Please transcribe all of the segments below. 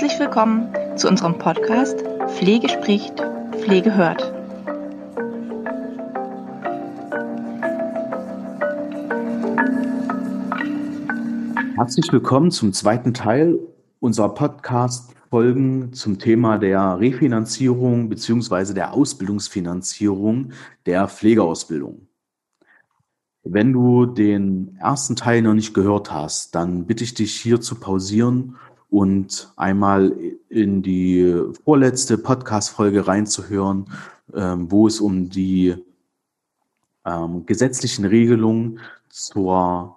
Herzlich willkommen zu unserem Podcast Pflege spricht, Pflege hört. Herzlich willkommen zum zweiten Teil unserer Podcast-Folgen zum Thema der Refinanzierung bzw. der Ausbildungsfinanzierung der Pflegeausbildung. Wenn du den ersten Teil noch nicht gehört hast, dann bitte ich dich hier zu pausieren und einmal in die vorletzte Podcast-Folge reinzuhören, ähm, wo es um die ähm, gesetzlichen Regelungen zur,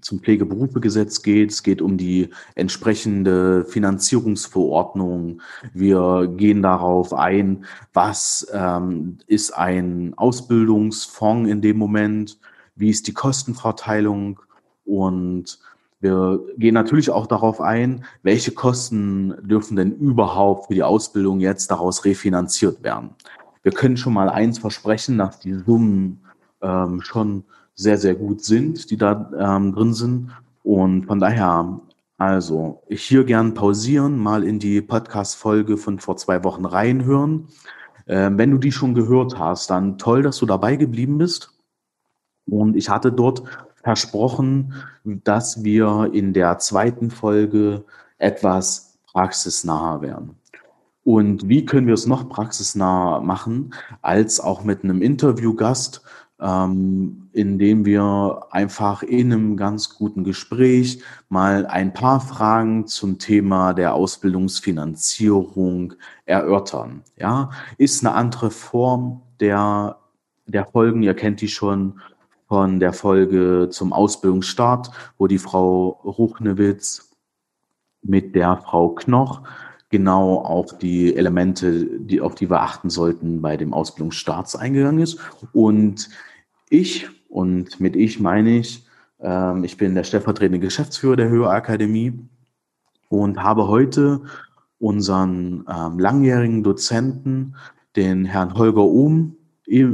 zum Pflegeberufegesetz geht. Es geht um die entsprechende Finanzierungsverordnung. Wir gehen darauf ein, was ähm, ist ein Ausbildungsfonds in dem Moment, wie ist die Kostenverteilung und wir gehen natürlich auch darauf ein, welche Kosten dürfen denn überhaupt für die Ausbildung jetzt daraus refinanziert werden. Wir können schon mal eins versprechen, dass die Summen ähm, schon sehr, sehr gut sind, die da ähm, drin sind. Und von daher, also ich hier gern pausieren, mal in die Podcast-Folge von vor zwei Wochen reinhören. Ähm, wenn du die schon gehört hast, dann toll, dass du dabei geblieben bist. Und ich hatte dort versprochen, dass wir in der zweiten Folge etwas praxisnaher werden. Und wie können wir es noch praxisnaher machen, als auch mit einem Interviewgast, ähm, indem wir einfach in einem ganz guten Gespräch mal ein paar Fragen zum Thema der Ausbildungsfinanzierung erörtern. Ja, ist eine andere Form der, der Folgen, ihr kennt die schon, von der Folge zum Ausbildungsstart, wo die Frau Ruchnewitz mit der Frau Knoch genau auf die Elemente, die, auf die wir achten sollten bei dem Ausbildungsstart eingegangen ist. Und ich, und mit ich meine ich, ähm, ich bin der stellvertretende Geschäftsführer der Höherakademie und habe heute unseren ähm, langjährigen Dozenten, den Herrn Holger Ohm,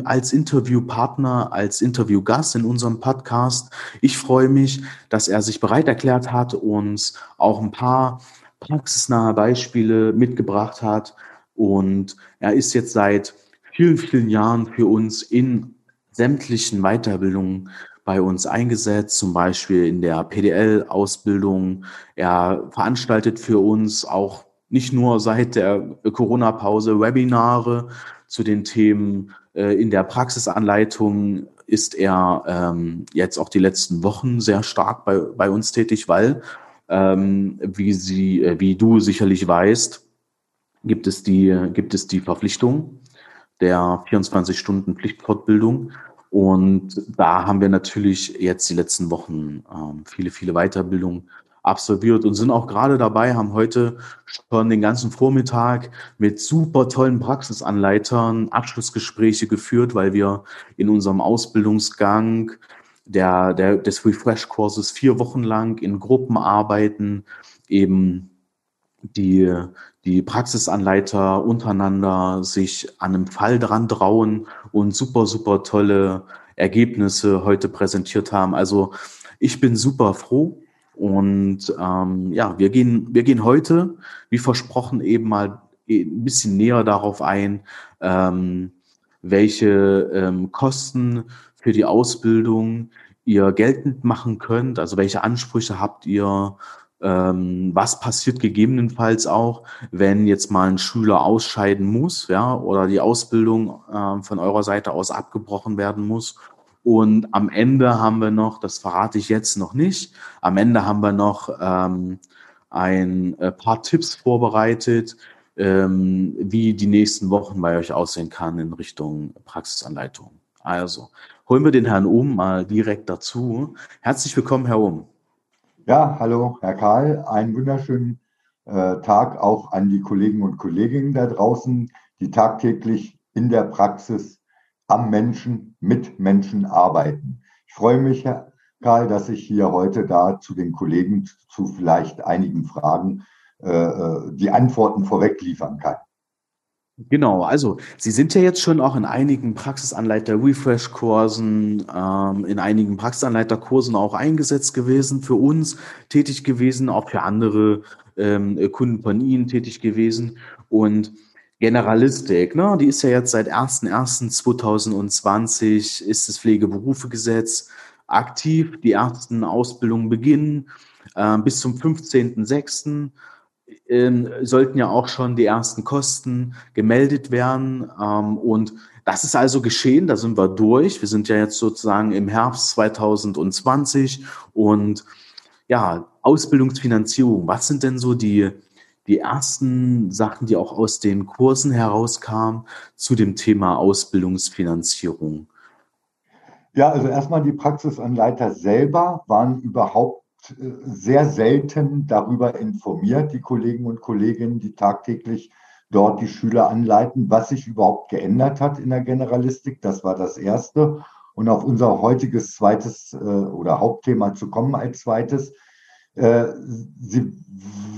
als Interviewpartner, als Interviewgast in unserem Podcast. Ich freue mich, dass er sich bereit erklärt hat, uns auch ein paar praxisnahe Beispiele mitgebracht hat. Und er ist jetzt seit vielen, vielen Jahren für uns in sämtlichen Weiterbildungen bei uns eingesetzt, zum Beispiel in der PDL-Ausbildung. Er veranstaltet für uns auch nicht nur seit der Corona-Pause Webinare zu den Themen in der Praxisanleitung ist er ähm, jetzt auch die letzten Wochen sehr stark bei, bei uns tätig, weil, ähm, wie, sie, äh, wie du sicherlich weißt, gibt es die, gibt es die Verpflichtung der 24-Stunden-Pflichtfortbildung. Und da haben wir natürlich jetzt die letzten Wochen ähm, viele, viele Weiterbildungen absolviert und sind auch gerade dabei, haben heute schon den ganzen Vormittag mit super tollen Praxisanleitern Abschlussgespräche geführt, weil wir in unserem Ausbildungsgang der, der, des Refresh-Kurses vier Wochen lang in Gruppen arbeiten, eben die, die Praxisanleiter untereinander sich an einem Fall dran trauen und super, super tolle Ergebnisse heute präsentiert haben. Also ich bin super froh, und ähm, ja, wir gehen, wir gehen heute, wie versprochen, eben mal ein bisschen näher darauf ein, ähm, welche ähm, Kosten für die Ausbildung ihr geltend machen könnt, also welche Ansprüche habt ihr, ähm, was passiert gegebenenfalls auch, wenn jetzt mal ein Schüler ausscheiden muss, ja, oder die Ausbildung äh, von eurer Seite aus abgebrochen werden muss und am Ende haben wir noch, das verrate ich jetzt noch nicht, am Ende haben wir noch ähm, ein äh, paar Tipps vorbereitet, ähm, wie die nächsten Wochen bei euch aussehen kann in Richtung Praxisanleitung. Also holen wir den Herrn Ohm mal direkt dazu. Herzlich willkommen, Herr Ohm. Ja, hallo, Herr Karl. Einen wunderschönen äh, Tag auch an die Kollegen und Kolleginnen da draußen, die tagtäglich in der Praxis am Menschen, mit Menschen arbeiten. Ich freue mich, Herr Karl, dass ich hier heute da zu den Kollegen zu vielleicht einigen Fragen äh, äh, die Antworten vorweg liefern kann. Genau, also Sie sind ja jetzt schon auch in einigen Praxisanleiter-Refresh-Kursen, ähm, in einigen Praxisanleiterkursen auch eingesetzt gewesen, für uns tätig gewesen, auch für andere ähm, Kunden von Ihnen tätig gewesen. Und Generalistik, ne, die ist ja jetzt seit 01.01.2020 ist das Pflegeberufegesetz aktiv. Die ersten Ausbildungen beginnen äh, bis zum 15.06 ähm, sollten ja auch schon die ersten Kosten gemeldet werden. Ähm, und das ist also geschehen, da sind wir durch. Wir sind ja jetzt sozusagen im Herbst 2020 und ja, Ausbildungsfinanzierung. Was sind denn so die, die ersten Sachen, die auch aus den Kursen herauskamen zu dem Thema Ausbildungsfinanzierung? Ja, also erstmal die Praxisanleiter selber waren überhaupt sehr selten darüber informiert, die Kollegen und Kolleginnen, die tagtäglich dort die Schüler anleiten, was sich überhaupt geändert hat in der Generalistik. Das war das Erste. Und auf unser heutiges zweites äh, oder Hauptthema zu kommen als zweites. Äh, sie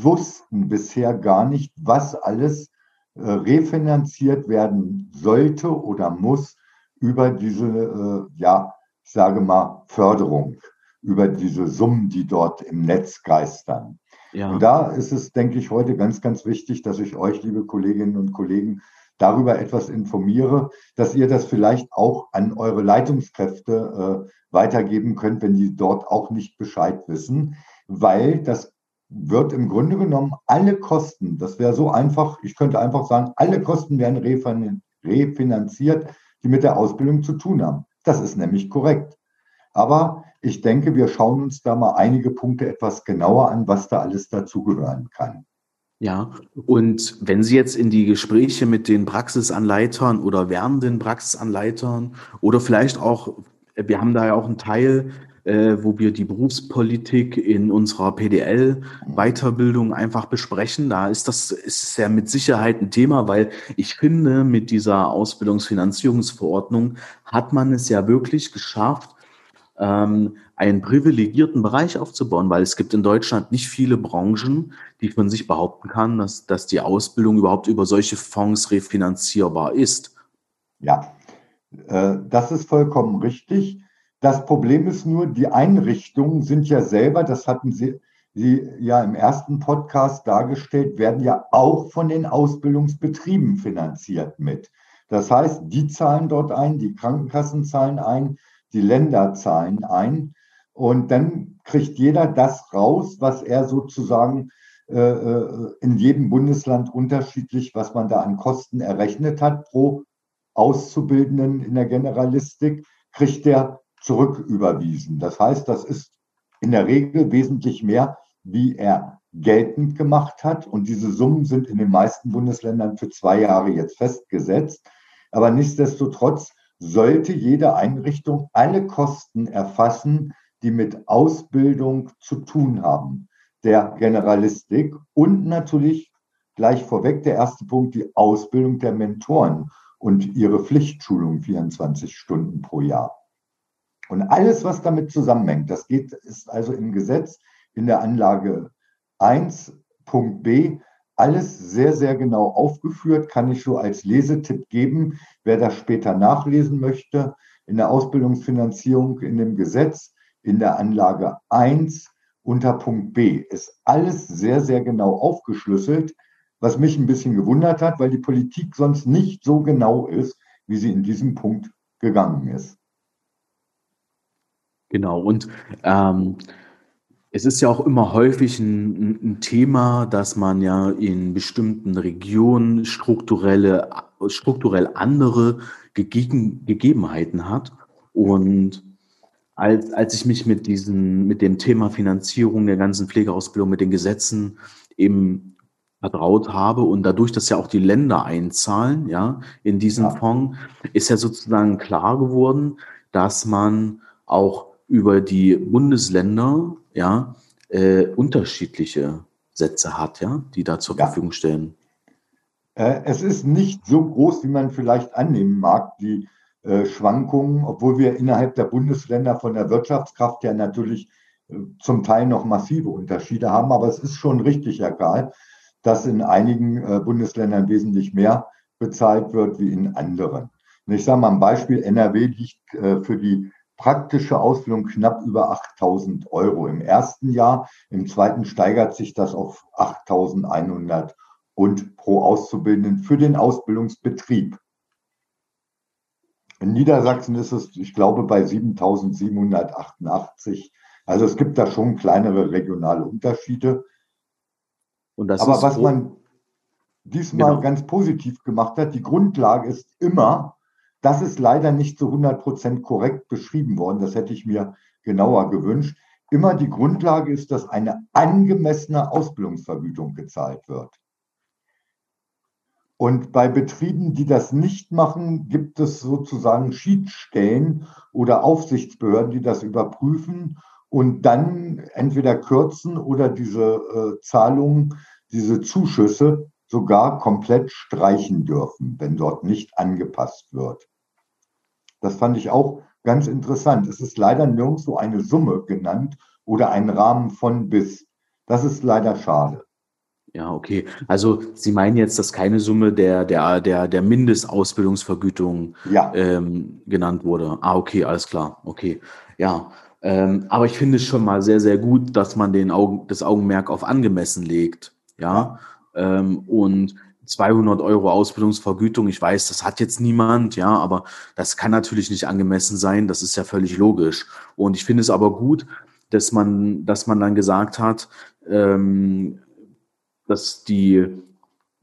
wussten bisher gar nicht, was alles äh, refinanziert werden sollte oder muss über diese, äh, ja, ich sage mal, Förderung über diese Summen, die dort im Netz geistern. Ja. Und da ist es, denke ich, heute ganz, ganz wichtig, dass ich euch, liebe Kolleginnen und Kollegen, darüber etwas informiere, dass ihr das vielleicht auch an eure Leitungskräfte äh, weitergeben könnt, wenn die dort auch nicht Bescheid wissen, weil das wird im Grunde genommen alle Kosten, das wäre so einfach, ich könnte einfach sagen, alle Kosten werden refinanziert, die mit der Ausbildung zu tun haben. Das ist nämlich korrekt. Aber ich denke, wir schauen uns da mal einige Punkte etwas genauer an, was da alles dazugehören kann. Ja, und wenn Sie jetzt in die Gespräche mit den Praxisanleitern oder werdenden Praxisanleitern oder vielleicht auch, wir haben da ja auch einen Teil, äh, wo wir die Berufspolitik in unserer PDL-Weiterbildung einfach besprechen. Da ist das ist ja mit Sicherheit ein Thema, weil ich finde, mit dieser Ausbildungsfinanzierungsverordnung hat man es ja wirklich geschafft, ähm, einen privilegierten Bereich aufzubauen, weil es gibt in Deutschland nicht viele Branchen, die von sich behaupten kann, dass, dass die Ausbildung überhaupt über solche Fonds refinanzierbar ist. Ja, äh, das ist vollkommen richtig. Das Problem ist nur, die Einrichtungen sind ja selber, das hatten Sie, Sie ja im ersten Podcast dargestellt, werden ja auch von den Ausbildungsbetrieben finanziert mit. Das heißt, die zahlen dort ein, die Krankenkassen zahlen ein, die Länder zahlen ein. Und dann kriegt jeder das raus, was er sozusagen äh, äh, in jedem Bundesland unterschiedlich, was man da an Kosten errechnet hat pro Auszubildenden in der Generalistik, kriegt der zurücküberwiesen. Das heißt, das ist in der Regel wesentlich mehr, wie er geltend gemacht hat. Und diese Summen sind in den meisten Bundesländern für zwei Jahre jetzt festgesetzt. Aber nichtsdestotrotz sollte jede Einrichtung alle Kosten erfassen, die mit Ausbildung zu tun haben, der Generalistik und natürlich gleich vorweg der erste Punkt, die Ausbildung der Mentoren und ihre Pflichtschulung 24 Stunden pro Jahr. Und alles, was damit zusammenhängt, das geht, ist also im Gesetz in der Anlage 1.b alles sehr, sehr genau aufgeführt, kann ich so als Lesetipp geben, wer das später nachlesen möchte. In der Ausbildungsfinanzierung in dem Gesetz, in der Anlage 1 unter Punkt B ist alles sehr, sehr genau aufgeschlüsselt, was mich ein bisschen gewundert hat, weil die Politik sonst nicht so genau ist, wie sie in diesem Punkt gegangen ist. Genau, und ähm, es ist ja auch immer häufig ein, ein, Thema, dass man ja in bestimmten Regionen strukturelle, strukturell andere Gegeben, Gegebenheiten hat. Und als, als ich mich mit diesem, mit dem Thema Finanzierung der ganzen Pflegeausbildung, mit den Gesetzen eben vertraut habe und dadurch, dass ja auch die Länder einzahlen, ja, in diesen ja. Fonds, ist ja sozusagen klar geworden, dass man auch über die Bundesländer ja äh, unterschiedliche Sätze hat, ja, die da zur ja. Verfügung stellen. Äh, es ist nicht so groß, wie man vielleicht annehmen mag, die äh, Schwankungen, obwohl wir innerhalb der Bundesländer von der Wirtschaftskraft ja natürlich äh, zum Teil noch massive Unterschiede haben. Aber es ist schon richtig, Herr Karl, dass in einigen äh, Bundesländern wesentlich mehr bezahlt wird wie in anderen. ich sage mal ein Beispiel, NRW liegt für die praktische Ausbildung knapp über 8000 Euro im ersten Jahr. Im zweiten steigert sich das auf 8100 und pro Auszubildenden für den Ausbildungsbetrieb. In Niedersachsen ist es, ich glaube, bei 7788. Also es gibt da schon kleinere regionale Unterschiede. Aber was man diesmal genau. ganz positiv gemacht hat, die Grundlage ist immer, das ist leider nicht zu 100 Prozent korrekt beschrieben worden. Das hätte ich mir genauer gewünscht. Immer die Grundlage ist, dass eine angemessene Ausbildungsvergütung gezahlt wird. Und bei Betrieben, die das nicht machen, gibt es sozusagen Schiedsstellen oder Aufsichtsbehörden, die das überprüfen und dann entweder kürzen oder diese äh, Zahlungen, diese Zuschüsse sogar komplett streichen dürfen, wenn dort nicht angepasst wird. Das fand ich auch ganz interessant. Es ist leider nirgendwo eine Summe genannt oder ein Rahmen von bis. Das ist leider schade. Ja, okay. Also Sie meinen jetzt, dass keine Summe der, der, der, der Mindestausbildungsvergütung ja. ähm, genannt wurde. Ah, okay, alles klar. Okay. Ja. Ähm, aber ich finde es schon mal sehr, sehr gut, dass man den Augen, das Augenmerk auf angemessen legt. Ja. Ähm, und 200 Euro Ausbildungsvergütung, ich weiß, das hat jetzt niemand, ja, aber das kann natürlich nicht angemessen sein, das ist ja völlig logisch. Und ich finde es aber gut, dass man, dass man dann gesagt hat, ähm, dass die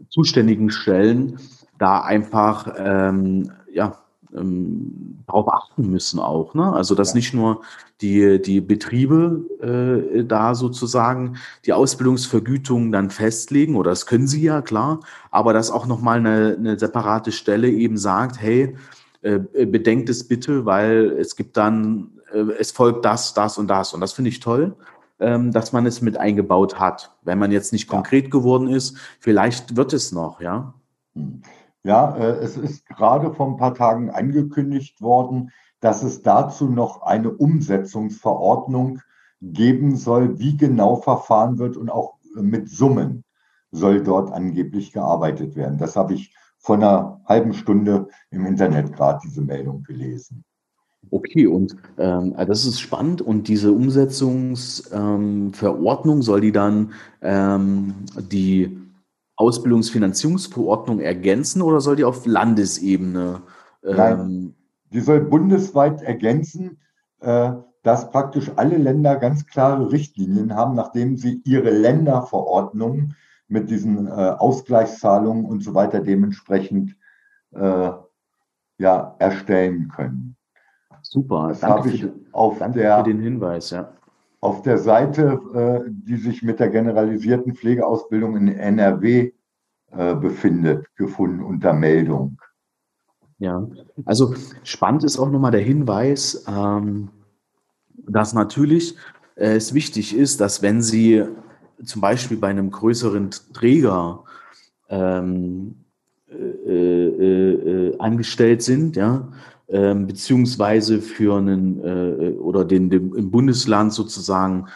zuständigen Stellen da einfach ähm, ja, ähm, darauf achten müssen auch. Ne? Also dass ja. nicht nur die, die Betriebe äh, da sozusagen die Ausbildungsvergütung dann festlegen, oder das können sie ja, klar, aber dass auch nochmal eine, eine separate Stelle eben sagt, hey, äh, bedenkt es bitte, weil es gibt dann, äh, es folgt das, das und das. Und das finde ich toll ähm, dass man es mit eingebaut hat. Wenn man jetzt nicht konkret geworden ist, vielleicht wird es noch, ja. Ja, äh, es ist gerade vor ein paar Tagen angekündigt worden, dass es dazu noch eine Umsetzungsverordnung geben soll, wie genau verfahren wird und auch mit Summen soll dort angeblich gearbeitet werden. Das habe ich vor einer halben Stunde im Internet gerade diese Meldung gelesen. Okay, und ähm, ah, das ist spannend. Und diese Umsetzungsverordnung, ähm, soll die dann ähm, die Ausbildungsfinanzierungsverordnung ergänzen oder soll die auf Landesebene? Ähm, Nein, die soll bundesweit ergänzen, äh, dass praktisch alle Länder ganz klare Richtlinien haben, nachdem sie ihre Länderverordnungen mit diesen äh, Ausgleichszahlungen und so weiter dementsprechend äh, ja, erstellen können. Super, das danke, ich für, auf danke der, für den Hinweis. Ja. Auf der Seite, äh, die sich mit der generalisierten Pflegeausbildung in NRW äh, befindet, gefunden unter Meldung. Ja, also spannend ist auch nochmal der Hinweis, ähm, dass natürlich äh, es wichtig ist, dass wenn Sie zum Beispiel bei einem größeren Träger ähm, äh, äh, äh angestellt sind, ja, ähm, beziehungsweise für einen äh, oder den, den im Bundesland sozusagen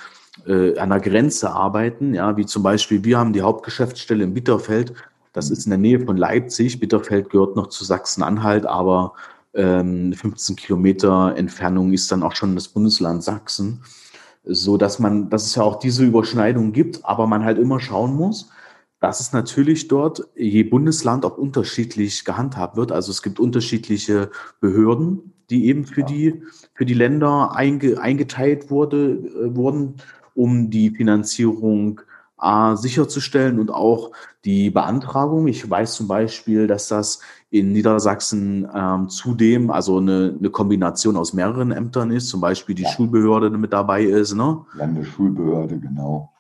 äh, an der Grenze arbeiten, ja, wie zum Beispiel wir haben die Hauptgeschäftsstelle in Bitterfeld, das ist in der Nähe von Leipzig. Bitterfeld gehört noch zu Sachsen-Anhalt, aber ähm, 15 Kilometer Entfernung ist dann auch schon das Bundesland Sachsen, so dass man, dass es ja auch diese Überschneidung gibt, aber man halt immer schauen muss, dass es natürlich dort je Bundesland auch unterschiedlich gehandhabt wird. Also es gibt unterschiedliche Behörden, die eben für ja. die für die Länder einge, eingeteilt wurde, äh, wurden, um die Finanzierung A, sicherzustellen und auch die Beantragung. Ich weiß zum Beispiel, dass das in Niedersachsen ähm, zudem also eine, eine Kombination aus mehreren Ämtern ist, zum Beispiel die ja. Schulbehörde mit dabei ist. Ne? Landesschulbehörde, genau.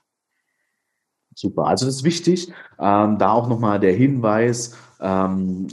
Super. Also das ist wichtig. Ähm, da auch nochmal der Hinweis, ähm,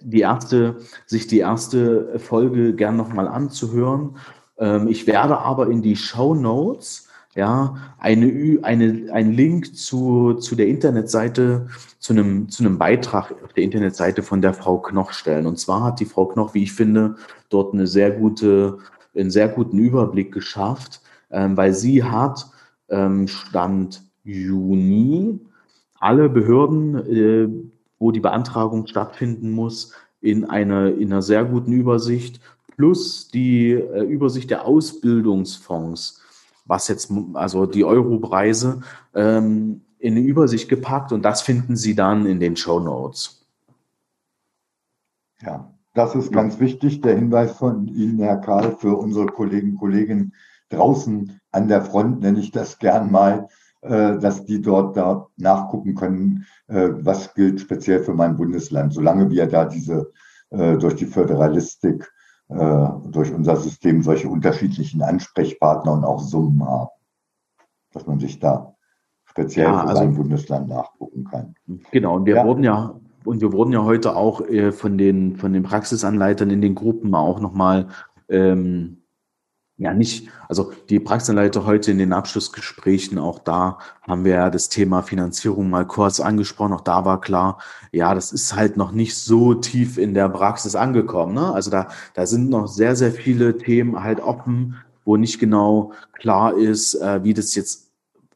die erste, sich die erste Folge gern nochmal anzuhören. Ähm, ich werde aber in die Show Notes ja, eine, eine, ein Link zu, zu der Internetseite, zu einem, zu einem Beitrag auf der Internetseite von der Frau Knoch stellen. Und zwar hat die Frau Knoch, wie ich finde, dort eine sehr gute, einen sehr guten Überblick geschafft, ähm, weil sie hat ähm, Stand Juni alle Behörden äh, wo die Beantragung stattfinden muss, in, eine, in einer sehr guten Übersicht, plus die äh, Übersicht der Ausbildungsfonds, was jetzt, also die Europreise, ähm, in eine Übersicht gepackt und das finden Sie dann in den Show Notes. Ja, das ist ganz wichtig, der Hinweis von Ihnen, Herr Karl, für unsere Kollegen und Kolleginnen draußen an der Front, nenne ich das gern mal, dass die dort da nachgucken können, äh, was gilt speziell für mein Bundesland, solange wir da diese äh, durch die Föderalistik, durch unser System solche unterschiedlichen Ansprechpartner und auch Summen haben, dass man sich da speziell ja, für also, sein Bundesland nachgucken kann. Genau, und wir ja. wurden ja und wir wurden ja heute auch von den von den Praxisanleitern in den Gruppen auch nochmal ähm, ja nicht, also die Praxisanleiter heute in den Abschlussgesprächen, auch da haben wir ja das Thema Finanzierung mal kurz angesprochen. Auch da war klar, ja, das ist halt noch nicht so tief in der Praxis angekommen. Ne? Also da, da sind noch sehr, sehr viele Themen halt offen, wo nicht genau klar ist, äh, wie das jetzt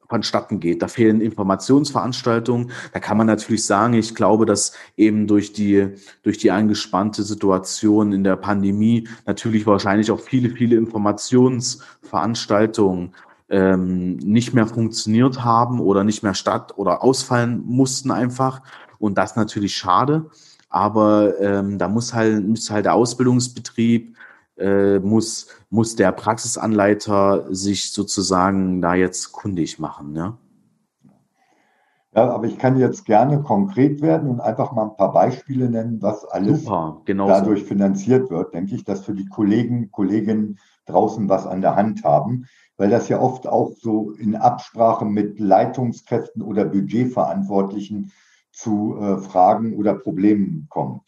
vonstatten geht. Da fehlen Informationsveranstaltungen. Da kann man natürlich sagen, ich glaube, dass eben durch die, durch die angespannte Situation in der Pandemie natürlich wahrscheinlich auch viele, viele Informationsveranstaltungen ähm, nicht mehr funktioniert haben oder nicht mehr statt oder ausfallen mussten einfach. Und das natürlich schade. Aber ähm, da muss halt, muss halt der Ausbildungsbetrieb äh, muss, muss der Praxisanleiter sich sozusagen da jetzt kundig machen. Ja? Ja, aber ich kann jetzt gerne konkret werden und einfach mal ein paar Beispiele nennen, was alles Super, genau dadurch finanziert wird. Denke ich, dass für die Kollegen, Kolleginnen draußen was an der Hand haben, weil das ja oft auch so in Absprache mit Leitungskräften oder Budgetverantwortlichen zu äh, Fragen oder Problemen kommt.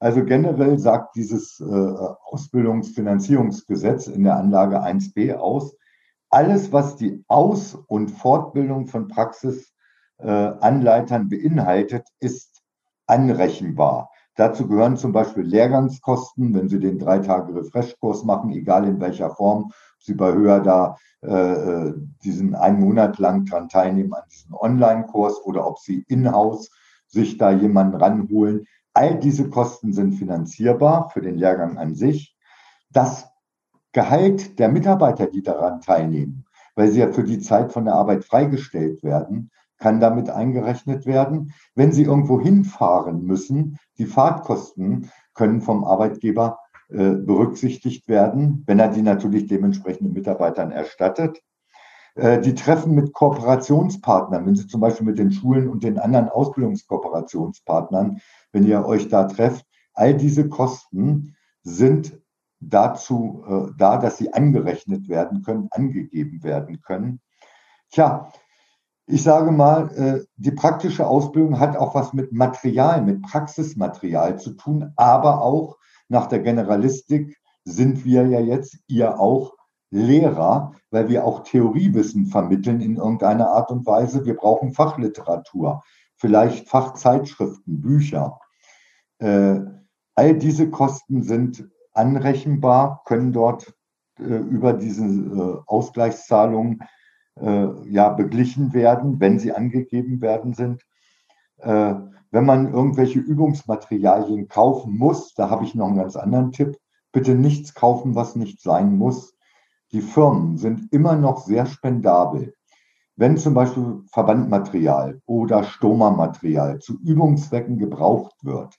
Also generell sagt dieses äh, Ausbildungsfinanzierungsgesetz in der Anlage 1b aus, alles, was die Aus- und Fortbildung von Praxisanleitern äh, beinhaltet, ist anrechenbar. Dazu gehören zum Beispiel Lehrgangskosten, wenn Sie den drei Tage Refresh-Kurs machen, egal in welcher Form, Sie bei Höher da äh, äh, diesen einen Monat lang dran teilnehmen an diesem Online-Kurs oder ob Sie in-house sich da jemanden ranholen. All diese Kosten sind finanzierbar für den Lehrgang an sich. Das Gehalt der Mitarbeiter, die daran teilnehmen, weil sie ja für die Zeit von der Arbeit freigestellt werden, kann damit eingerechnet werden. Wenn sie irgendwo hinfahren müssen, die Fahrtkosten können vom Arbeitgeber äh, berücksichtigt werden, wenn er die natürlich dementsprechenden Mitarbeitern erstattet. Äh, die Treffen mit Kooperationspartnern, wenn Sie zum Beispiel mit den Schulen und den anderen Ausbildungskooperationspartnern, wenn ihr euch da trefft, all diese Kosten sind dazu äh, da, dass sie angerechnet werden können, angegeben werden können. Tja, ich sage mal, äh, die praktische Ausbildung hat auch was mit Material, mit Praxismaterial zu tun, aber auch nach der Generalistik sind wir ja jetzt, ihr auch, Lehrer, weil wir auch Theoriewissen vermitteln in irgendeiner Art und Weise. Wir brauchen Fachliteratur, vielleicht Fachzeitschriften, Bücher. Äh, all diese Kosten sind anrechenbar, können dort äh, über diese äh, Ausgleichszahlungen ja beglichen werden, wenn sie angegeben werden sind. Wenn man irgendwelche Übungsmaterialien kaufen muss, da habe ich noch einen ganz anderen Tipp, bitte nichts kaufen, was nicht sein muss die Firmen sind immer noch sehr spendabel. Wenn zum Beispiel Verbandmaterial oder Stoma-Material zu Übungszwecken gebraucht wird,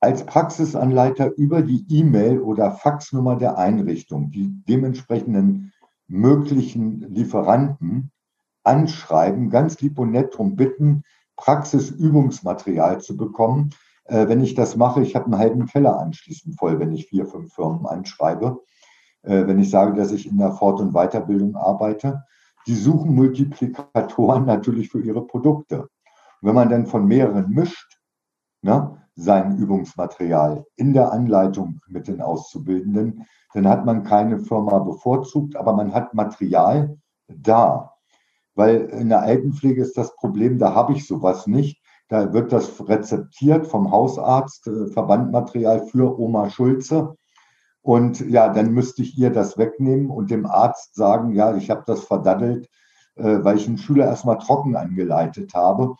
als Praxisanleiter über die E-Mail oder Faxnummer der Einrichtung die dementsprechenden möglichen Lieferanten anschreiben, ganz lieb und nett darum bitten, Praxisübungsmaterial zu bekommen. Äh, wenn ich das mache, ich habe einen halben Keller anschließend voll, wenn ich vier, fünf Firmen anschreibe wenn ich sage, dass ich in der Fort- und Weiterbildung arbeite, die suchen Multiplikatoren natürlich für ihre Produkte. Und wenn man dann von mehreren mischt, ne, sein Übungsmaterial in der Anleitung mit den Auszubildenden, dann hat man keine Firma bevorzugt, aber man hat Material da. Weil in der Altenpflege ist das Problem, da habe ich sowas nicht. Da wird das rezeptiert vom Hausarzt, äh, Verbandmaterial für Oma Schulze. Und ja, dann müsste ich ihr das wegnehmen und dem Arzt sagen, ja, ich habe das verdaddelt, äh, weil ich einen Schüler erstmal trocken angeleitet habe.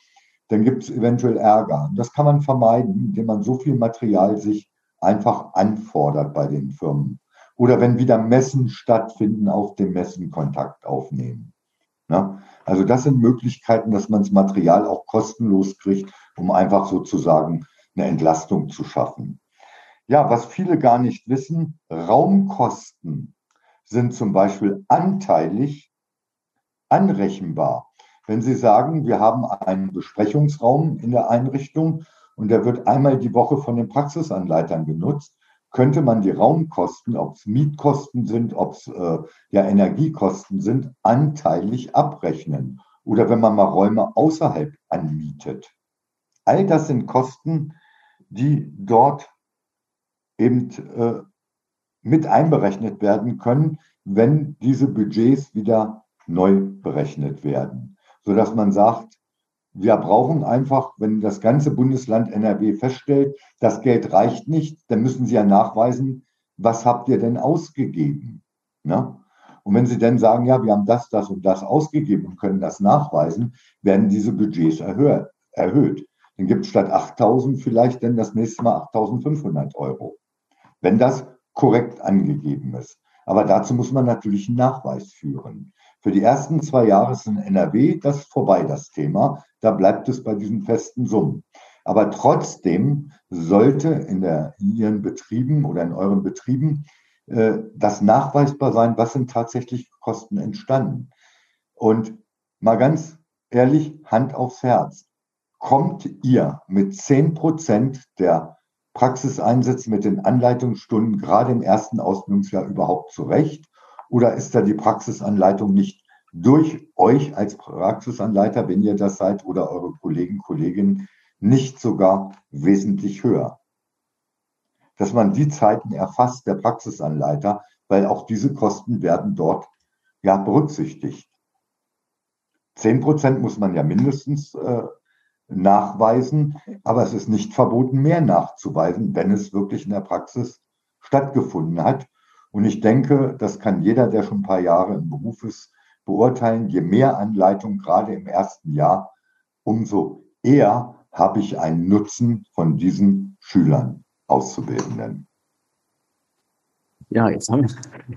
dann gibt es eventuell Ärger. Und das kann man vermeiden, indem man so viel Material sich einfach anfordert bei den Firmen. Oder wenn wieder Messen stattfinden, auf dem Messen Kontakt aufnehmen. Ne? Also das sind Möglichkeiten, dass man das Material auch kostenlos kriegt, um einfach sozusagen eine Entlastung zu schaffen. Ja, was viele gar nicht wissen, Raumkosten sind zum Beispiel anteilig anrechenbar. Wenn Sie sagen, wir haben einen Besprechungsraum in der Einrichtung und der wird einmal die Woche von den Praxisanleitern genutzt, könnte man die Raumkosten, ob es Mietkosten sind, ob es äh, ja Energiekosten sind, anteilig abrechnen. Oder wenn man mal Räume außerhalb anmietet. All das sind Kosten, die dort eben äh, mit einberechnet werden können, wenn diese Budgets wieder neu berechnet werden, sodass man sagt, wir brauchen einfach, wenn das ganze Bundesland NRW feststellt, das Geld reicht nicht, dann müssen Sie ja nachweisen, was habt ihr denn ausgegeben? Ne? Und wenn Sie dann sagen, ja, wir haben das, das und das ausgegeben und können das nachweisen, werden diese Budgets erhöht. erhöht. Dann gibt es statt 8.000 vielleicht dann das nächste Mal 8.500 Euro, wenn das korrekt angegeben ist. Aber dazu muss man natürlich einen Nachweis führen. Für die ersten zwei Jahre ist in NRW das vorbei, das Thema. Da bleibt es bei diesen festen Summen. Aber trotzdem sollte in, der, in Ihren Betrieben oder in euren Betrieben äh, das nachweisbar sein, was sind tatsächlich Kosten entstanden. Und mal ganz ehrlich, Hand aufs Herz. Kommt ihr mit 10 Prozent der Praxiseinsätze mit den Anleitungsstunden gerade im ersten Ausbildungsjahr überhaupt zurecht? Oder ist da die Praxisanleitung nicht durch euch als Praxisanleiter, wenn ihr das seid, oder eure Kollegen, Kolleginnen, nicht sogar wesentlich höher? Dass man die Zeiten erfasst, der Praxisanleiter, weil auch diese Kosten werden dort ja berücksichtigt. Zehn Prozent muss man ja mindestens äh, nachweisen, aber es ist nicht verboten, mehr nachzuweisen, wenn es wirklich in der Praxis stattgefunden hat. Und ich denke, das kann jeder, der schon ein paar Jahre im Beruf ist, beurteilen. Je mehr Anleitung, gerade im ersten Jahr, umso eher habe ich einen Nutzen von diesen Schülern, Auszubildenden. Ja, jetzt haben,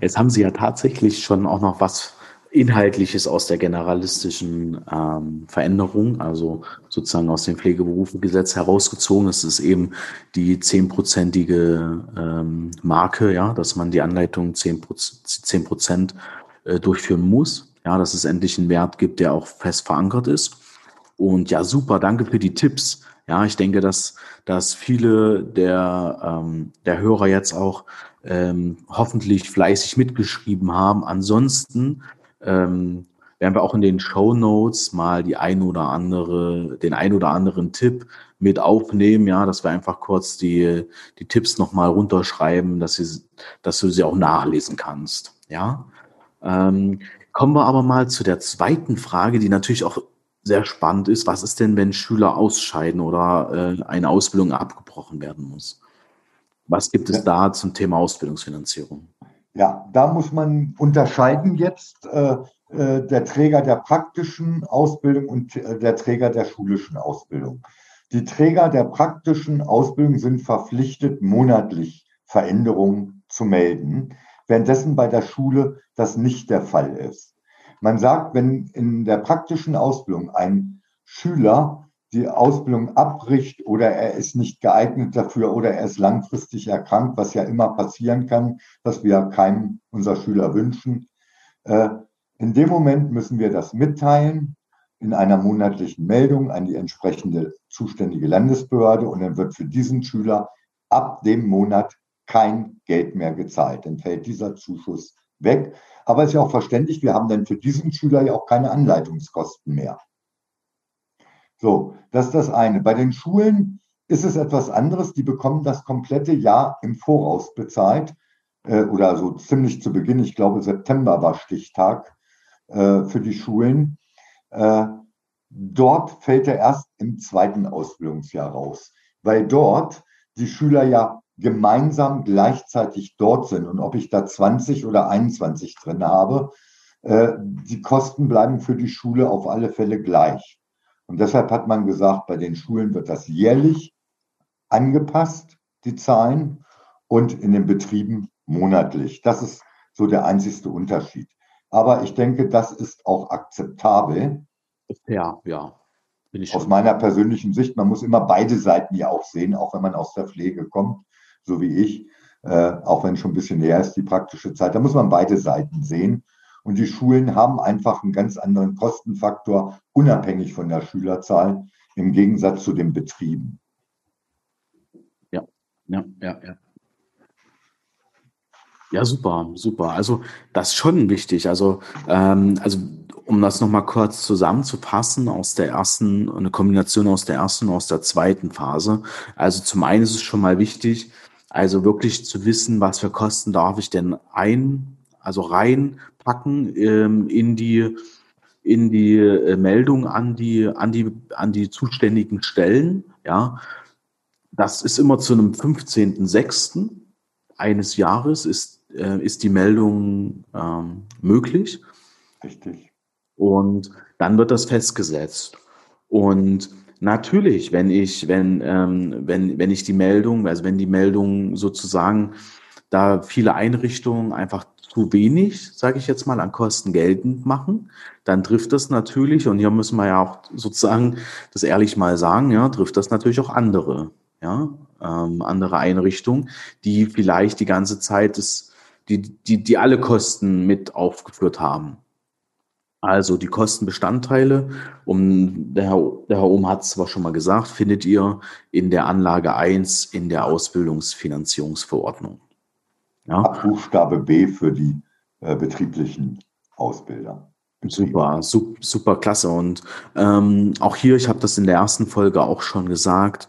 jetzt haben Sie ja tatsächlich schon auch noch was Inhaltliches aus der generalistischen ähm, Veränderung, also sozusagen aus dem Pflegeberufegesetz herausgezogen. Es ist eben die zehnprozentige ähm, Marke, ja, dass man die Anleitung zehn Prozent äh, durchführen muss. Ja, dass es endlich einen Wert gibt, der auch fest verankert ist. Und ja, super, danke für die Tipps. Ja, ich denke, dass, dass viele der, ähm, der Hörer jetzt auch ähm, hoffentlich fleißig mitgeschrieben haben. Ansonsten ähm, werden wir auch in den Show Notes mal die ein oder andere, den ein oder anderen Tipp mit aufnehmen, ja, dass wir einfach kurz die, die Tipps nochmal runterschreiben, dass, sie, dass du sie auch nachlesen kannst, ja. Ähm, kommen wir aber mal zu der zweiten Frage, die natürlich auch sehr spannend ist. Was ist denn, wenn Schüler ausscheiden oder äh, eine Ausbildung abgebrochen werden muss? Was gibt es da zum Thema Ausbildungsfinanzierung? Ja, da muss man unterscheiden jetzt äh, äh, der Träger der praktischen Ausbildung und äh, der Träger der schulischen Ausbildung. Die Träger der praktischen Ausbildung sind verpflichtet, monatlich Veränderungen zu melden, währenddessen bei der Schule das nicht der Fall ist. Man sagt, wenn in der praktischen Ausbildung ein Schüler die Ausbildung abbricht oder er ist nicht geeignet dafür oder er ist langfristig erkrankt, was ja immer passieren kann, was wir keinem unserer Schüler wünschen. Äh, in dem Moment müssen wir das mitteilen in einer monatlichen Meldung an die entsprechende zuständige Landesbehörde und dann wird für diesen Schüler ab dem Monat kein Geld mehr gezahlt. Dann fällt dieser Zuschuss weg. Aber ist ja auch verständlich, wir haben dann für diesen Schüler ja auch keine Anleitungskosten mehr. So, das ist das eine. Bei den Schulen ist es etwas anderes. Die bekommen das komplette Jahr im Voraus bezahlt äh, oder so ziemlich zu Beginn. Ich glaube, September war Stichtag äh, für die Schulen. Äh, dort fällt er erst im zweiten Ausbildungsjahr raus, weil dort die Schüler ja gemeinsam gleichzeitig dort sind. Und ob ich da 20 oder 21 drin habe, äh, die Kosten bleiben für die Schule auf alle Fälle gleich. Und deshalb hat man gesagt, bei den Schulen wird das jährlich angepasst, die Zahlen, und in den Betrieben monatlich. Das ist so der einzigste Unterschied. Aber ich denke, das ist auch akzeptabel. Ja, ja. Aus meiner persönlichen Sicht, man muss immer beide Seiten ja auch sehen, auch wenn man aus der Pflege kommt, so wie ich, äh, auch wenn schon ein bisschen näher ist, die praktische Zeit. Da muss man beide Seiten sehen. Und die Schulen haben einfach einen ganz anderen Kostenfaktor, unabhängig von der Schülerzahl, im Gegensatz zu den Betrieben. Ja, ja, ja, ja. Ja, super, super. Also das ist schon wichtig. Also, ähm, also um das nochmal kurz zusammenzufassen, aus der ersten, eine Kombination aus der ersten und aus der zweiten Phase. Also zum einen ist es schon mal wichtig, also wirklich zu wissen, was für Kosten darf ich denn ein, also reinpacken ähm, in die in die äh, Meldung an die an die an die zuständigen Stellen. Ja, das ist immer zu einem 15.06. eines Jahres ist äh, ist die Meldung ähm, möglich. Richtig. Und dann wird das festgesetzt. Und natürlich, wenn ich, wenn, ähm, wenn, wenn ich die Meldung, also wenn die Meldung sozusagen da viele Einrichtungen einfach zu wenig, sage ich jetzt mal, an Kosten geltend machen, dann trifft das natürlich, und hier müssen wir ja auch sozusagen das ehrlich mal sagen, ja, trifft das natürlich auch andere, ja, ähm, andere Einrichtungen, die vielleicht die ganze Zeit das, die, die, die alle Kosten mit aufgeführt haben. Also die Kostenbestandteile, um, der, Herr, der Herr Ohm hat es zwar schon mal gesagt, findet ihr in der Anlage 1 in der Ausbildungsfinanzierungsverordnung. Ja? Buchstabe B für die äh, betrieblichen Ausbilder. Super, super, super klasse. Und ähm, auch hier, ich habe das in der ersten Folge auch schon gesagt,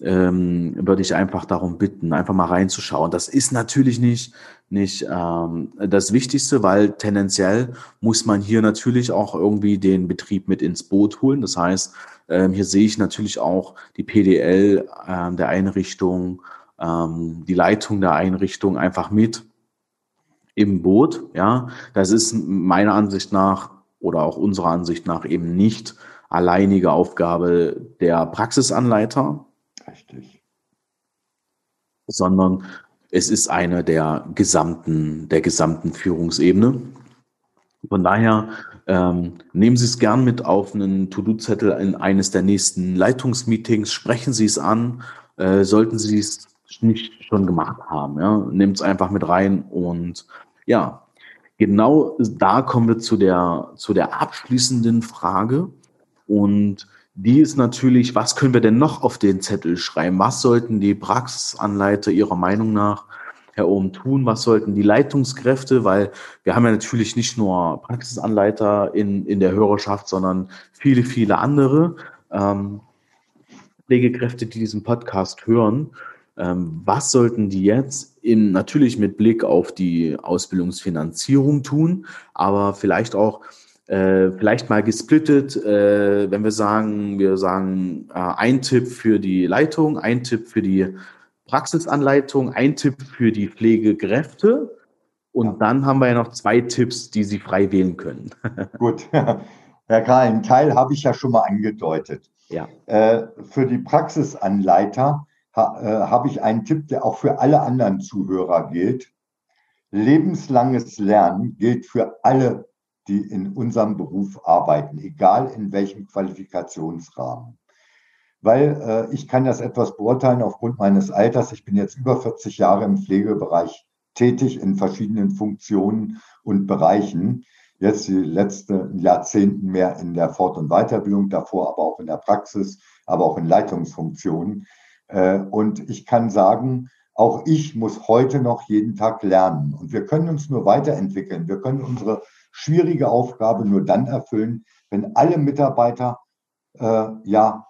ähm, würde ich einfach darum bitten, einfach mal reinzuschauen. Das ist natürlich nicht, nicht ähm, das Wichtigste, weil tendenziell muss man hier natürlich auch irgendwie den Betrieb mit ins Boot holen. Das heißt, ähm, hier sehe ich natürlich auch die PDL ähm, der Einrichtung, ähm, die Leitung der Einrichtung einfach mit im Boot. Ja, das ist meiner Ansicht nach oder auch unserer Ansicht nach eben nicht alleinige Aufgabe der Praxisanleiter, Richtig. Sondern es ist eine der gesamten, der gesamten Führungsebene. Von daher ähm, nehmen Sie es gern mit auf einen To-Do-Zettel in eines der nächsten Leitungsmeetings, sprechen Sie es an, äh, sollten Sie es nicht schon gemacht haben. Ja? Nehmt es einfach mit rein und ja, genau da kommen wir zu der, zu der abschließenden Frage. Und die ist natürlich, was können wir denn noch auf den Zettel schreiben? Was sollten die Praxisanleiter Ihrer Meinung nach, Herr Ohm, tun? Was sollten die Leitungskräfte? Weil wir haben ja natürlich nicht nur Praxisanleiter in, in der Hörerschaft, sondern viele, viele andere ähm, Pflegekräfte, die diesen Podcast hören. Ähm, was sollten die jetzt in, natürlich mit Blick auf die Ausbildungsfinanzierung tun, aber vielleicht auch äh, vielleicht mal gesplittet, äh, wenn wir sagen, wir sagen äh, ein Tipp für die Leitung, ein Tipp für die Praxisanleitung, ein Tipp für die Pflegekräfte und ja. dann haben wir ja noch zwei Tipps, die Sie frei wählen können. Gut, Herr Karl, einen Teil habe ich ja schon mal angedeutet. Ja. Äh, für die Praxisanleiter ha, äh, habe ich einen Tipp, der auch für alle anderen Zuhörer gilt. Lebenslanges Lernen gilt für alle die in unserem Beruf arbeiten, egal in welchem Qualifikationsrahmen. Weil äh, ich kann das etwas beurteilen aufgrund meines Alters. Ich bin jetzt über 40 Jahre im Pflegebereich tätig in verschiedenen Funktionen und Bereichen. Jetzt die letzten Jahrzehnten mehr in der Fort- und Weiterbildung, davor aber auch in der Praxis, aber auch in Leitungsfunktionen. Äh, und ich kann sagen, auch ich muss heute noch jeden Tag lernen. Und wir können uns nur weiterentwickeln. Wir können unsere schwierige Aufgabe nur dann erfüllen, wenn alle Mitarbeiter äh, ja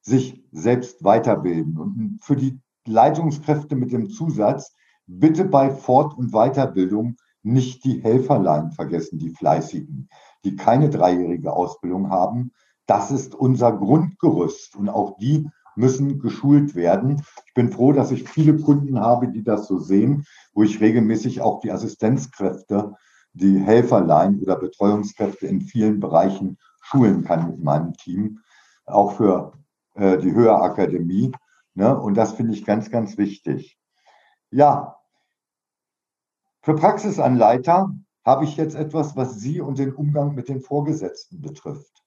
sich selbst weiterbilden. Und für die Leitungskräfte mit dem Zusatz, bitte bei Fort- und Weiterbildung nicht die Helferlein vergessen, die Fleißigen, die keine dreijährige Ausbildung haben. Das ist unser Grundgerüst und auch die müssen geschult werden. Ich bin froh, dass ich viele Kunden habe, die das so sehen, wo ich regelmäßig auch die Assistenzkräfte die Helferlein oder Betreuungskräfte in vielen Bereichen schulen kann mit meinem Team. auch für äh, die Höherakademie. Ne? Und das finde ich ganz, ganz wichtig. Ja, für Praxisanleiter habe ich jetzt etwas, was Sie und den Umgang mit den Vorgesetzten betrifft.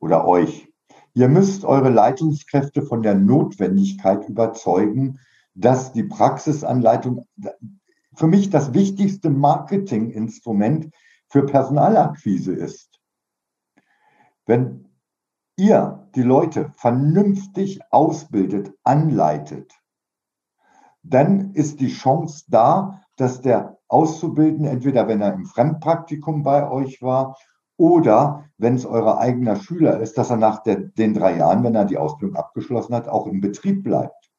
Oder euch. Ihr müsst eure Leitungskräfte von der Notwendigkeit überzeugen, dass die Praxisanleitung für mich das wichtigste Marketinginstrument für Personalakquise ist. Wenn ihr die Leute vernünftig ausbildet, anleitet, dann ist die Chance da, dass der Auszubildende, entweder wenn er im Fremdpraktikum bei euch war oder wenn es euer eigener Schüler ist, dass er nach der, den drei Jahren, wenn er die Ausbildung abgeschlossen hat, auch im Betrieb bleibt.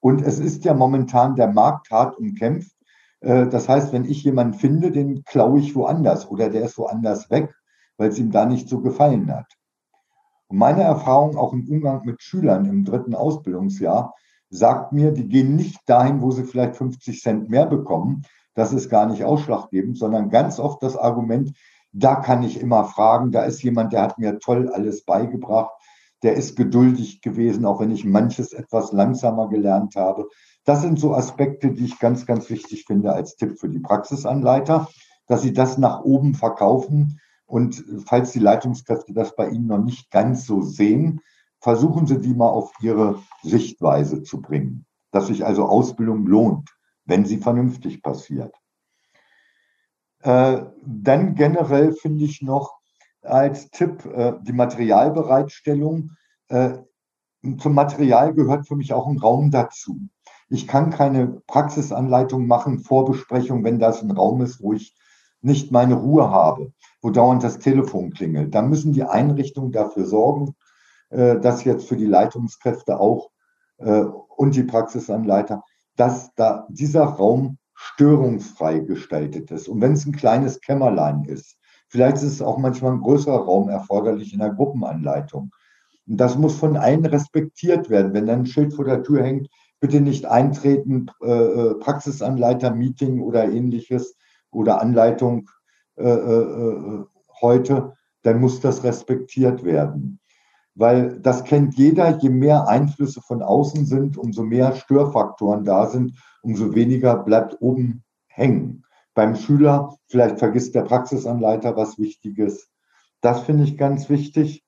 Und es ist ja momentan der Markt hart umkämpft. Äh, das heißt, wenn ich jemanden finde, den klaue ich woanders oder der ist woanders weg, weil es ihm da nicht so gefallen hat. Und meine Erfahrung auch im Umgang mit Schülern im dritten Ausbildungsjahr sagt mir, die gehen nicht dahin, wo sie vielleicht 50 Cent mehr bekommen. Das ist gar nicht ausschlaggebend, sondern ganz oft das Argument, da kann ich immer fragen, da ist jemand, der hat mir toll alles beigebracht, der ist geduldig gewesen, auch wenn ich manches etwas langsamer gelernt habe. Das sind so Aspekte, die ich ganz, ganz wichtig finde als Tipp für die Praxisanleiter, dass sie das nach oben verkaufen. Und falls die Leitungskräfte das bei Ihnen noch nicht ganz so sehen, versuchen Sie die mal auf Ihre Sichtweise zu bringen, dass sich also Ausbildung lohnt, wenn sie vernünftig passiert. Äh, dann generell finde ich noch als Tipp äh, die Materialbereitstellung. Äh, zum Material gehört für mich auch ein Raum dazu. Ich kann keine Praxisanleitung machen, Vorbesprechung, wenn das ein Raum ist, wo ich nicht meine Ruhe habe, wo dauernd das Telefon klingelt. Da müssen die Einrichtungen dafür sorgen, dass jetzt für die Leitungskräfte auch und die Praxisanleiter, dass da dieser Raum störungsfrei gestaltet ist. Und wenn es ein kleines Kämmerlein ist, vielleicht ist es auch manchmal ein größerer Raum erforderlich in der Gruppenanleitung. Und das muss von allen respektiert werden. Wenn dann ein Schild vor der Tür hängt, bitte nicht eintreten, äh, äh Praxisanleiter-Meeting oder ähnliches oder Anleitung äh, äh, heute, dann muss das respektiert werden weil das kennt jeder, je mehr Einflüsse von außen sind, umso mehr Störfaktoren da sind, umso weniger bleibt oben hängen. Beim Schüler, vielleicht vergisst der Praxisanleiter was Wichtiges. Das finde ich ganz wichtig.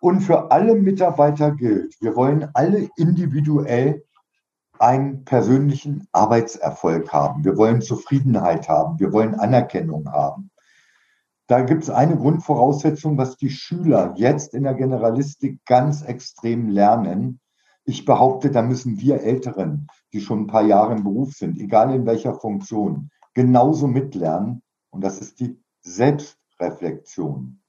Und für alle Mitarbeiter gilt, wir wollen alle individuell einen persönlichen Arbeitserfolg haben. Wir wollen Zufriedenheit haben. Wir wollen Anerkennung haben. Da gibt es eine Grundvoraussetzung, was die Schüler jetzt in der Generalistik ganz extrem lernen. Ich behaupte, da müssen wir Älteren, die schon ein paar Jahre im Beruf sind, egal in welcher Funktion, genauso mitlernen. Und das ist die Selbstreflexion.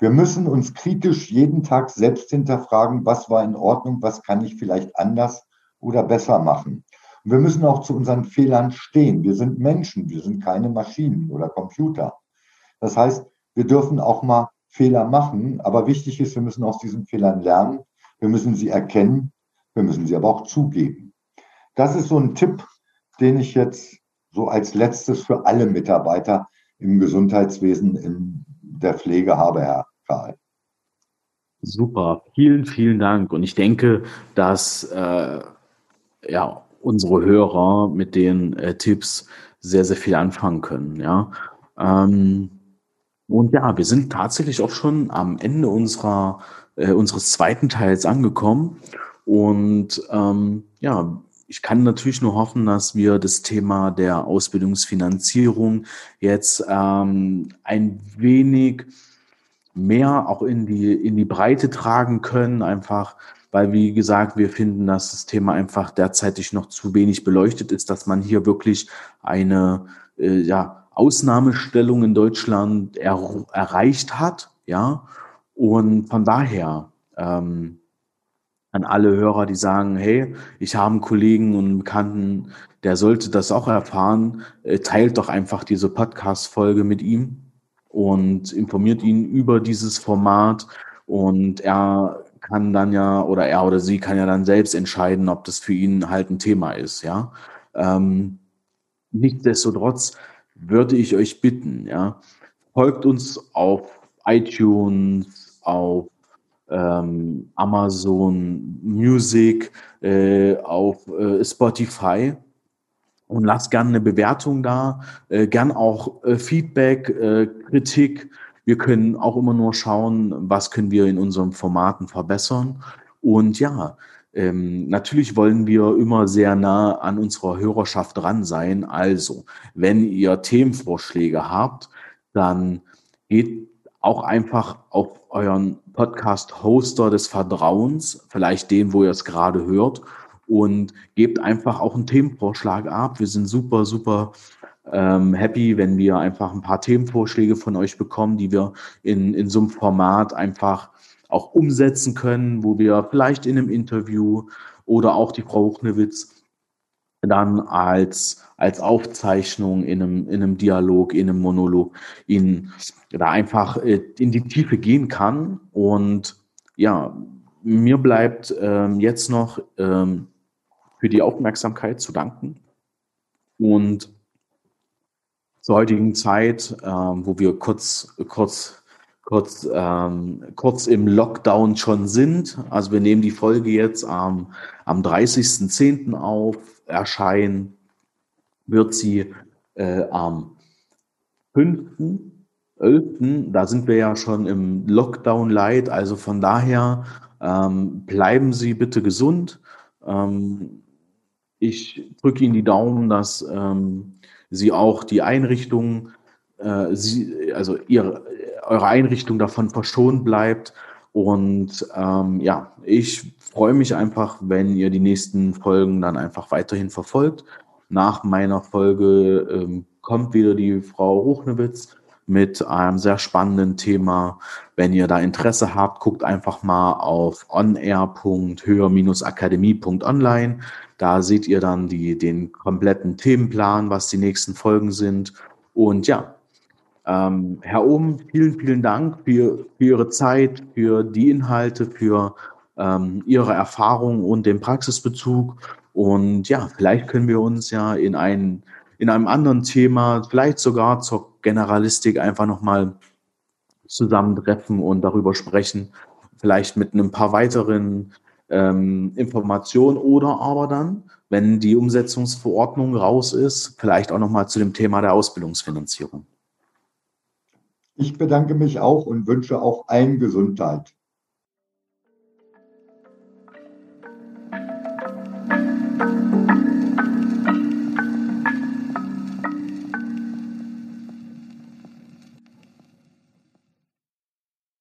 Wir müssen uns kritisch jeden Tag selbst hinterfragen, was war in Ordnung, was kann ich vielleicht anders oder besser machen. Und wir müssen auch zu unseren Fehlern stehen. Wir sind Menschen, wir sind keine Maschinen oder Computer. Das heißt, wir dürfen auch mal Fehler machen, aber wichtig ist, wir müssen aus diesen Fehlern lernen. Wir müssen sie erkennen, wir müssen sie aber auch zugeben. Das ist so ein Tipp, den ich jetzt so als letztes für alle Mitarbeiter im Gesundheitswesen in der Pflege habe, Herr Karl. Super, vielen, vielen Dank. Und ich denke, dass äh, ja, unsere Hörer mit den äh, Tipps sehr, sehr viel anfangen können. Ja. Ähm, und ja, wir sind tatsächlich auch schon am Ende unserer, äh, unseres zweiten Teils angekommen. Und ähm, ja, ich kann natürlich nur hoffen, dass wir das Thema der Ausbildungsfinanzierung jetzt ähm, ein wenig mehr auch in die, in die Breite tragen können, einfach weil, wie gesagt, wir finden, dass das Thema einfach derzeitig noch zu wenig beleuchtet ist, dass man hier wirklich eine, äh, ja, Ausnahmestellung in Deutschland er, erreicht hat, ja. Und von daher ähm, an alle Hörer, die sagen, hey, ich habe einen Kollegen und einen Bekannten, der sollte das auch erfahren, äh, teilt doch einfach diese Podcast-Folge mit ihm und informiert ihn über dieses Format und er kann dann ja oder er oder sie kann ja dann selbst entscheiden, ob das für ihn halt ein Thema ist, ja. Ähm, nichtsdestotrotz würde ich euch bitten, ja, folgt uns auf iTunes, auf ähm, Amazon Music, äh, auf äh, Spotify und lasst gerne eine Bewertung da, äh, gern auch äh, Feedback, äh, Kritik. Wir können auch immer nur schauen, was können wir in unseren Formaten verbessern. Und ja, ähm, natürlich wollen wir immer sehr nah an unserer Hörerschaft dran sein. Also, wenn ihr Themenvorschläge habt, dann geht auch einfach auf euren Podcast-Hoster des Vertrauens, vielleicht den, wo ihr es gerade hört, und gebt einfach auch einen Themenvorschlag ab. Wir sind super, super ähm, happy, wenn wir einfach ein paar Themenvorschläge von euch bekommen, die wir in, in so einem Format einfach auch umsetzen können, wo wir vielleicht in einem Interview oder auch die Frau Huchnewitz dann als, als Aufzeichnung in einem, in einem Dialog, in einem Monolog, in, da einfach äh, in die Tiefe gehen kann. Und ja, mir bleibt ähm, jetzt noch ähm, für die Aufmerksamkeit zu danken. Und zur heutigen Zeit, ähm, wo wir kurz, kurz, kurz, ähm, kurz im Lockdown schon sind, also wir nehmen die Folge jetzt ähm, am 30.10. auf, erscheinen wird sie äh, am 5.11. Da sind wir ja schon im Lockdown-Light, also von daher ähm, bleiben Sie bitte gesund. Ähm, ich drücke Ihnen die Daumen, dass ähm, Sie auch die Einrichtung, äh, Sie, also ihre, eure Einrichtung davon verschont bleibt. Und ähm, ja, ich freue mich einfach, wenn ihr die nächsten Folgen dann einfach weiterhin verfolgt. Nach meiner Folge ähm, kommt wieder die Frau Ruchnewitz mit einem sehr spannenden Thema. Wenn ihr da Interesse habt, guckt einfach mal auf onair.höher-akademie.online. Da seht ihr dann die, den kompletten Themenplan, was die nächsten Folgen sind. Und ja, ähm, Herr Ohm, vielen, vielen Dank für, für Ihre Zeit, für die Inhalte, für ähm, Ihre Erfahrung und den Praxisbezug. Und ja, vielleicht können wir uns ja in, ein, in einem anderen Thema, vielleicht sogar zur Generalistik einfach nochmal zusammentreffen und darüber sprechen. Vielleicht mit ein paar weiteren ähm, Information oder aber dann, wenn die Umsetzungsverordnung raus ist, vielleicht auch nochmal zu dem Thema der Ausbildungsfinanzierung. Ich bedanke mich auch und wünsche auch allen Gesundheit.